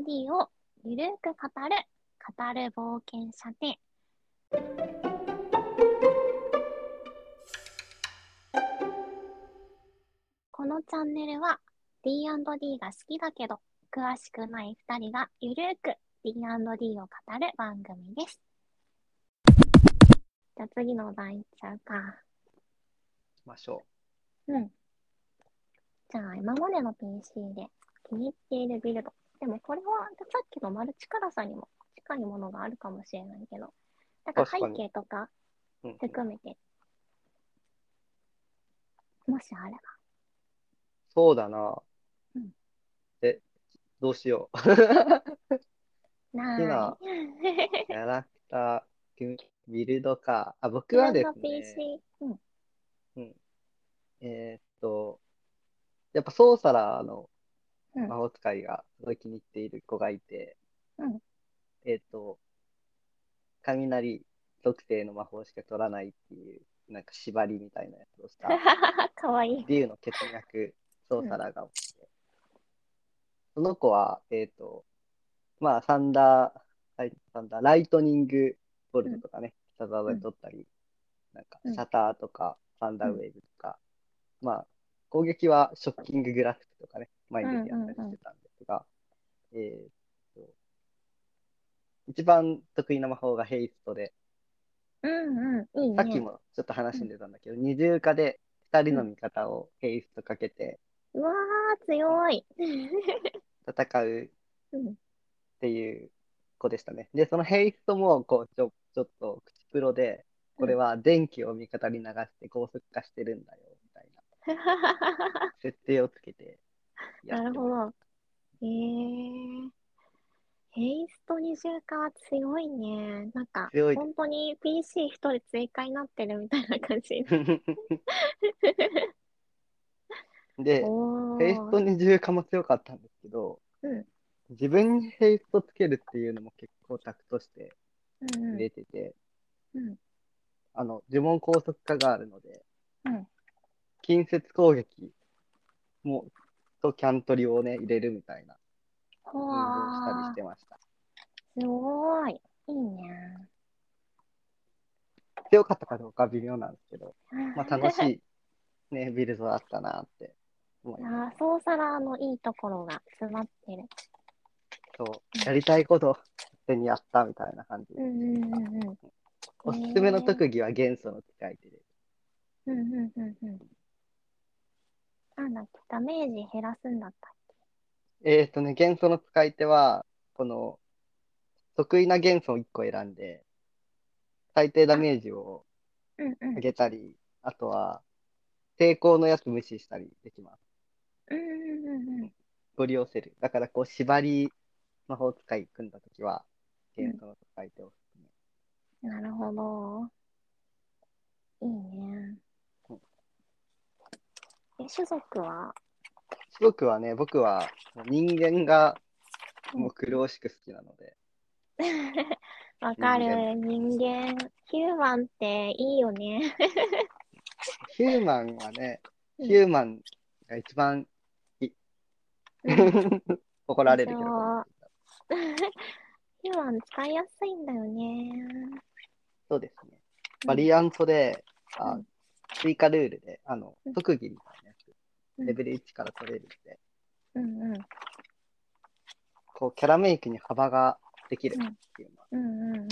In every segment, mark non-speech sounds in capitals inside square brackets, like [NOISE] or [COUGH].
D&D をゆるく語る、語る冒険者で、このチャンネルは D&D が好きだけど、詳しくない2人がゆるく D&D を語る番組です。じゃあ次のお題いっちゃうか。しましょうん。じゃあ今までの PC で気に入っているビルド。でもこれはさっきのマルチ辛さにも近いものがあるかもしれないけど、なんか背景とかう。うん、含めて、もしあれば。そうだな。うんえ、どうしよう。な今い。[LAUGHS] キャラクター、ビルドか。あ、僕はですね、PC。うん。うん。えーっと、やっぱソーサラーのうん。魔法使いがすごい気に入っている子がいて、うん。えーっと、雷属性の魔法しか取らないっていう、なんか縛りみたいなやつをした、[LAUGHS] かわいい。竜の血脈ソーサラーがおって、その子は、えーっと、まあ、サンダー、ライサンダー、ライトニングボルトとかね、必殺技で取ったり、なんか、うん。シャターとか、サンダーウェーブとか、まあ、攻撃はショッキンググラフィックとかね、前に出てやったりしてたんですが、えーっと、一番得意な魔法がヘイストで、うんうん。いいね。さっきもちょっと話してたんだけど、二重化で二人の味方をヘイストかけてうわー、強い。戦ううん。っていう子でしたね。で、そのヘイストも、こう、ちょ、ちょっと口プロで、これは電気を味方に流して高速化してるんだよ、みたいな [LAUGHS] 設定をつけてやなるほ。ど。へえ。ヘイスト二重化は強いね。なんか、強い本当に PC 一人追加になってるみたいな感じ。[LAUGHS] で、おヘイストー。二重化も強かったんですけど、うん自分にヘイストつけるっていうのも結構タクとしてうん入れてて、うん。あの、呪文高速化があるので、うん近接攻撃も、とキャントリをね、入れるみたいなほ運動をしたりわしてました。ー。すごい。いいね。強かったかどうかは微妙なんですけど、まあ楽しいね、ビルドだったなって思います。あーソーサラーのいいところが詰まってる。そう、やりたいこと勝手にやったみたいな感じで。うんうんうんうん。おすすめの特技は元素の使い手で。うんうんうんうん。なんだっけ、ダメージ減らすんだったっえっとね、元素の使い手は、この、得意な元素を1個選んで、最低ダメージをけ。うんうん上。げたり、あとは、抵抗のやつ無視したりできます。うんうんうんうん。ご利用せる。だから、こう、縛り魔法使い組んだときは、元素の使い手をすすめ。なるほど。いいねうん。え、種族は？種族はね、僕は人間がうんもう苦しく好きなので、[LAUGHS] わかる。人人間、ヒューマンっていいよね。[LAUGHS] ヒューマンはね、うんヒューマンが一番いい。うん [LAUGHS] 怒られるけど。ヒューマン使いやすいんだよね。そうですね。バリアントで、あうん追加ルールで、あのうん、特技みたいなやつ、うんレベル1から取れるんで、うんうん。こう、キャラメイクに幅ができるっていうのは、うんうんうん。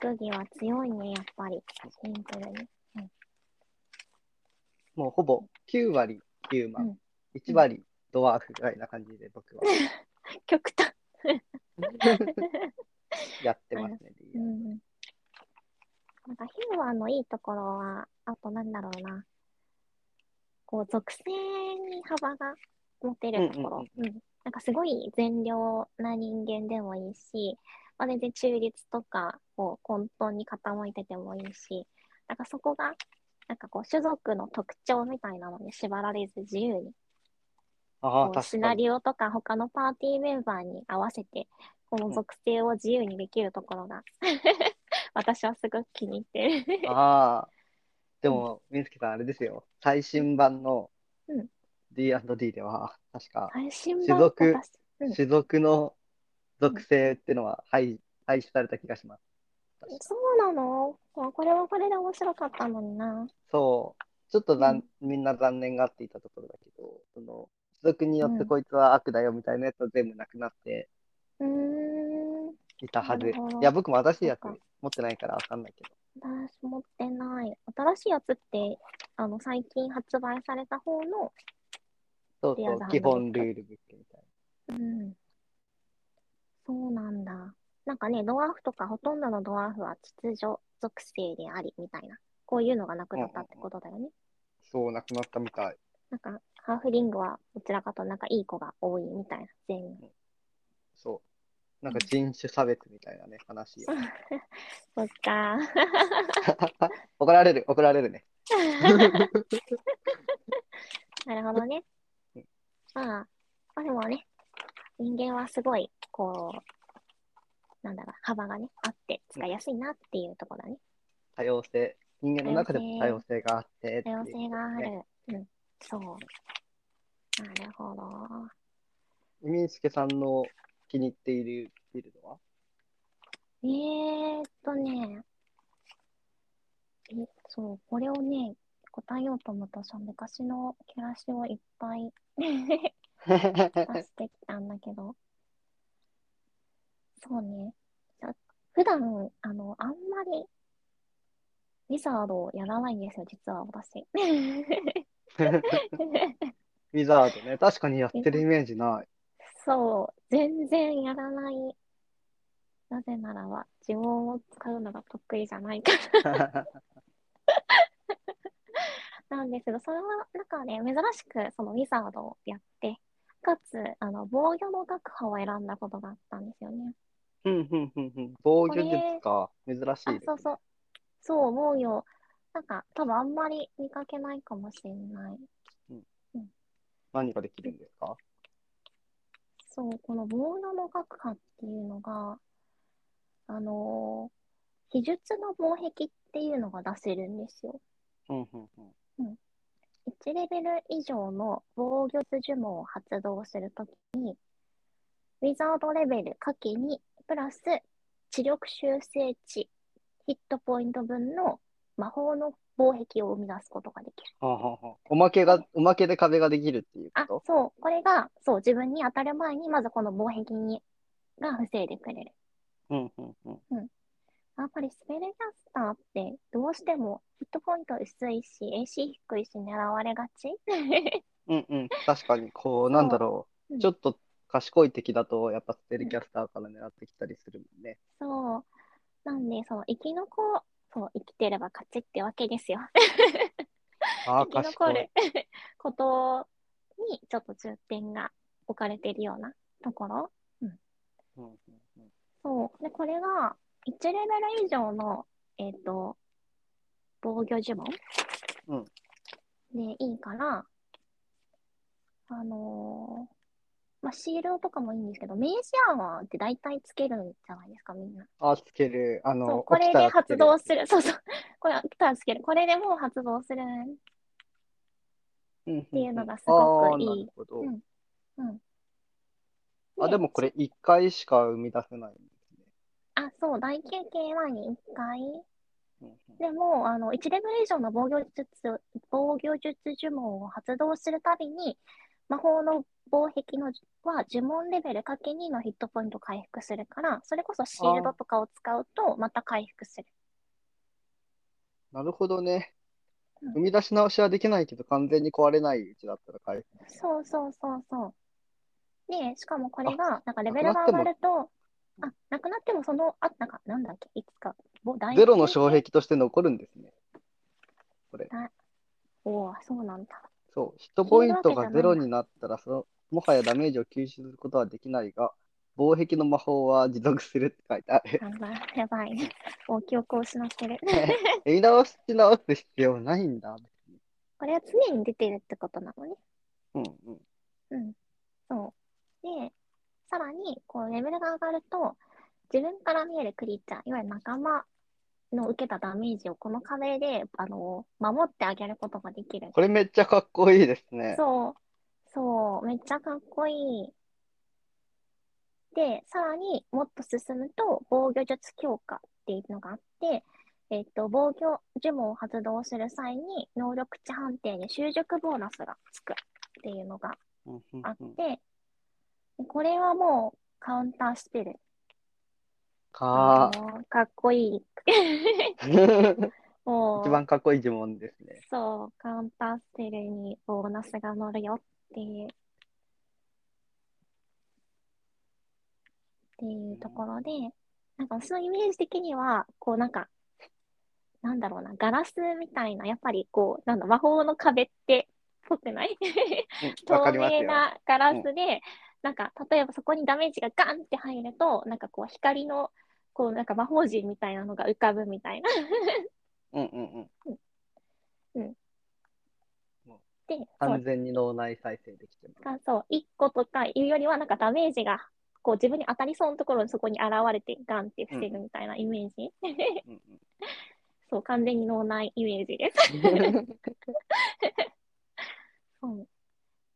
特技は強いね、やっぱり。シンプルに。もうほぼ9割ヒューマン、うん1割ドワーフぐらいな感じで僕は [LAUGHS] 極端。[LAUGHS] やってますね。[LAUGHS] うんうん。かヒューマンのいいところは、あとなんだろうな。こう、属性に幅が持てるところ。うんうんなんかすごい善良な人間でもいいし、まあ、全然中立とか、こう、混沌に傾いててもいいし、なんかそこが、なんかこう、種族の特徴みたいなのに縛られず自由にあ。シナリオとか他のパーティーメンバーに合わせて、この属性を自由にできるところが、私はすごく気に入ってる。ああ、でも、みつきさん、あれですよ。最新版のうん D&D では、確か、最新版種族私うん種族の属性っていうのは廃廃止された気がします。そうなの？あこれはこれで面白かったのにな。そう。ちょっと残うんみんな残念がっていたところだけど、その種族によってうんこいつは悪だよみたいなやつは全部なくなってうーん。いたはず。いや、僕も新しいやつ持ってないからわかんないけど。私持ってない。新しいやつって、あの、最近発売された方の、そうそう基本ルールブックみたいうん。そうなんだ。なんかね、ドワーフとかほとんどのドワーフは秩序属性であり、みたいな。こういうのがなくなったってことだよね。な。そう、なくなったみたい。なんか、ハーフリングはどちらかとなんかいい子が多いみたいな、全員。そう。なんか人種差別みたいなね、話を。[LAUGHS] そっか。[LAUGHS] 怒られる、怒られるね。[LAUGHS] なるほどねうん。まあ、まあでもね、人間はすごい、こう、なんだろう、幅がね、あって使いやすいなっていうところだね。多様性。人間の中でも多様性があってって多様性があねる。うん、そう。なるほど。みみすけさんの気に入っているビルドは？えーっとね、え、そう、これをね、答えようと思ったらさ、昔のキャラシをいっぱい [LAUGHS] 出してきたんだけど、そうね。さ普段、あの、あんまり、ウィザードをやらないんですよ、実は私。[LAUGHS] ウィザードね。確かにやってるイメージない。そう、全然やらない。なぜならば、呪文を使うのが得意じゃないからなんですけど、それは、なんかね、珍しく、そのウィザードをやって、かつ、あの、防御の学派を選んだことがあったんですよね。うんうんうんうん。防御術か。珍しいね。あ、そうそう。そう、防御。なんか、多分あんまり見かけないかもしれない。何ができるんですか？そう、この防御の学派っていうのが、あのー秘術の防壁っていうのが出せるんですよ。うんうんうん。1レベル以上の防御呪文を発動するときに、ウィザードレベルかけ2プラス知力修正値ヒットポイント分の魔法の防壁を生み出すことができる。はあはあはあおまけが、おまけで壁ができるっていうあこ、そう、これが、そう、自分に当たる前に、まずこの防壁にが防いでくれる。とうんうんうん。やっぱりスペルキャスターってどうしてもヒットポイント薄いし、AC 低いし狙われがち？うんうん。確かに、こう、なんだろう。うんちょっと賢い敵だと、やっぱステルキャスターから狙ってきたりするもんね。そう。なんで、その生き残、そう、生きてれば勝ちってわけですよ。[LAUGHS] ああ、生き。残る [LAUGHS] ことにちょっと重点が置かれているようなところ。うんうんうんそう。で、これが1レベル以上の、えっ、と、防御呪文うんでいいから、あのーまあ、シールドとかもいいんですけど、メージアーマーって大体つけるんじゃないですか、みんな。あ、つける。あそうの、これで発動すする。そうそう。これ、来たらつける。これでもう発動する。る。っっていうのがすごくいいなるほど。うんうん。あ、でもこれ1回しか生み出せないんですね。あ、そう、大休憩前に1回。うんうんでも、あの、1レベル以上の防御術、防御術呪文を発動するたびに、魔法の防壁のは呪文レベルかけ2のヒットポイント回復するから、それこそシールドとかを使うとまた回復する。なるほどねうん。生み出し直しはできないけど、完全に壊れないうちだったら回復。そうそうそうそう。で、しかもこれが、なんかレベルが上がると、あ、なくなってもその、あ、なんか、なんだっけ、いつか、ゼロの障障壁として残るんですね。これ。おお、そうなんだ。そう。ヒットポイントがゼロになったら、その、もはやダメージを吸収することはできないが、防壁の魔法は持続するって書いてある。やばい、やばい。お記憶を失ってる。やり直し直す必要ないんだ。これは常に出てるってことなのね。うんうん。うん。そう。で、さらに、こう、レベルが上がると、自分から見えるクリーチャー、いわゆる仲間の受けたダメージをこの壁で、あの、守ってあげることができる。これめっちゃかっこいいですね。そう。そう。めっちゃかっこいい。で、さらにもっと進むと防御術強化っていうのがあって、えっと、防御呪文を発動する際に能力値判定で習熟ボーナスがつくっていうのがあっうんて、でこれはもうカウンタースペル。かかっこいい。[LAUGHS] 一う、番かっこいい呪文ですね。そう、カウンタースペルにボーナスが乗るよっていう、っていうところで、なんか私のイメージ的には、こうなんか、なんだろうな、ガラスみたいな、やっぱりこう、なんだ、魔法の壁って、ぽくない [LAUGHS] 透。明なガラスで、なんか、例えばそこにダメージがガンって入ると、なんかこう、光の、こう、なんか魔法陣みたいなのが浮かぶみたいな。うんうんうん。う完全に脳内再生できてます。がそう、1個とかいうよりは、なんかダメージが、こう自分に当たりそうなところにそこに現れてガンって防ぐみたいなイメージ。うんそう、完全に脳内イメージです。うんそう。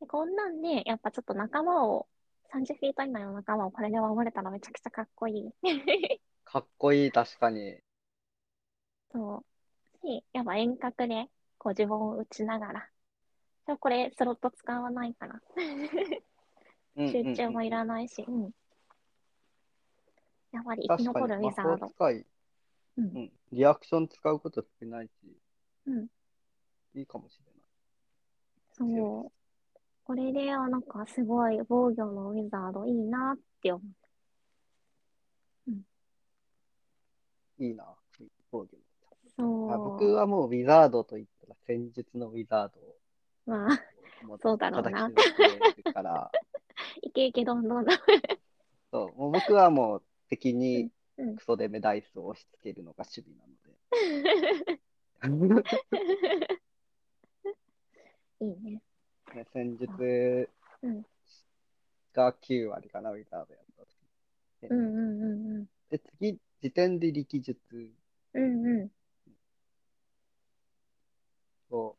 でこんなんで、やっぱちょっと仲間を、30フィート以内の仲間をこれで守れたらめちゃくちゃかっこいい。かっこいい、確かに。そう。し、やっぱ遠隔で、こう自分を打ちながら。でもこれ、スロット使わないから。うんうんうん集中もいらないし、うん。やっぱり生き残るウィザード。うんうん、リアクション使うこと少ないし、うん。いいかもしれない。そう。これで、あ、なんかすごい防御のウィザードいいなって思いいな、防御う。そあう。僕はもうウィザードと言ったら戦術のウィザードをまあ、そうだろうなから、いけいけどんどんだ。そうもう僕はもう敵にクソデメダイスを押し付けるのが守備なので。[LAUGHS] いいね。ね、戦術うんが9割かな、ウィザードやった時うんうんうんうん。で、次、時点で力術うんうん。を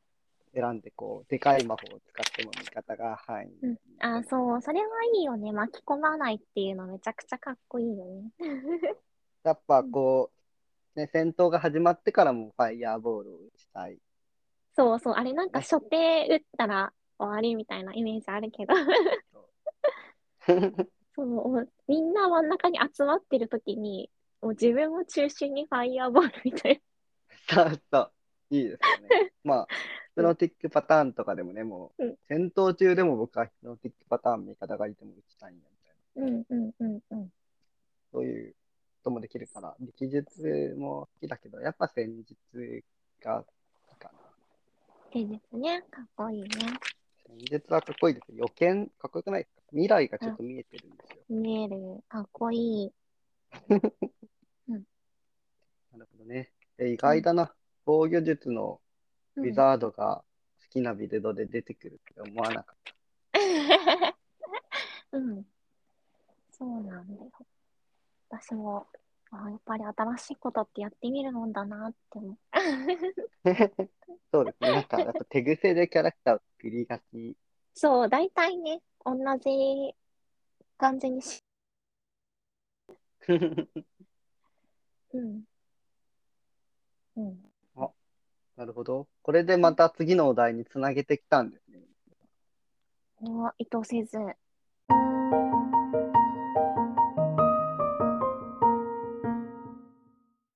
選んで、こう、でかい魔法を使っても味方が範囲うんあ、そう、それはいいよね。巻き込まないっていうのめちゃくちゃかっこいいよね。[LAUGHS] やっぱこう、ね、戦闘が始まってからもファイヤーボールを打ちたい。そうそう、あれなんか初手打ったら終わりみたいなイメージあるけど、そう、[LAUGHS] みんな真ん中に集まってる時に、もう自分を中心にファイヤーボールみたいそうそう。いいですよね。まあ、ヒプノティックパターンとかでもね、もう、うん戦闘中でも僕はヒプノティックパターン味方がいても打ちたいんやみたいな。な。うんうんうんうん。そういうこともできるから、力術も好きだけど、やっぱ戦術がいいかな。手術ね、かっこいいね。戦術はかっこいいですよ。予見、かっこよくないですか？未来がちょっと見えてるんですよ。見える、かっこいい。[LAUGHS] なるほどね。え意外だな。防御術のうんウィザードが好きなビルドで出てくるって思わなかっうん。そうなんだよ。私も、あ、やっぱり新しいことってやってみるもんだなって思う。た。そうですね。なんか、やっぱ手癖でキャラクターを作りがち。そう、大体ね、同じ感じにし、うん。うん。なるほど。これでまた次のお題につなげてきたんですね。は意図せず。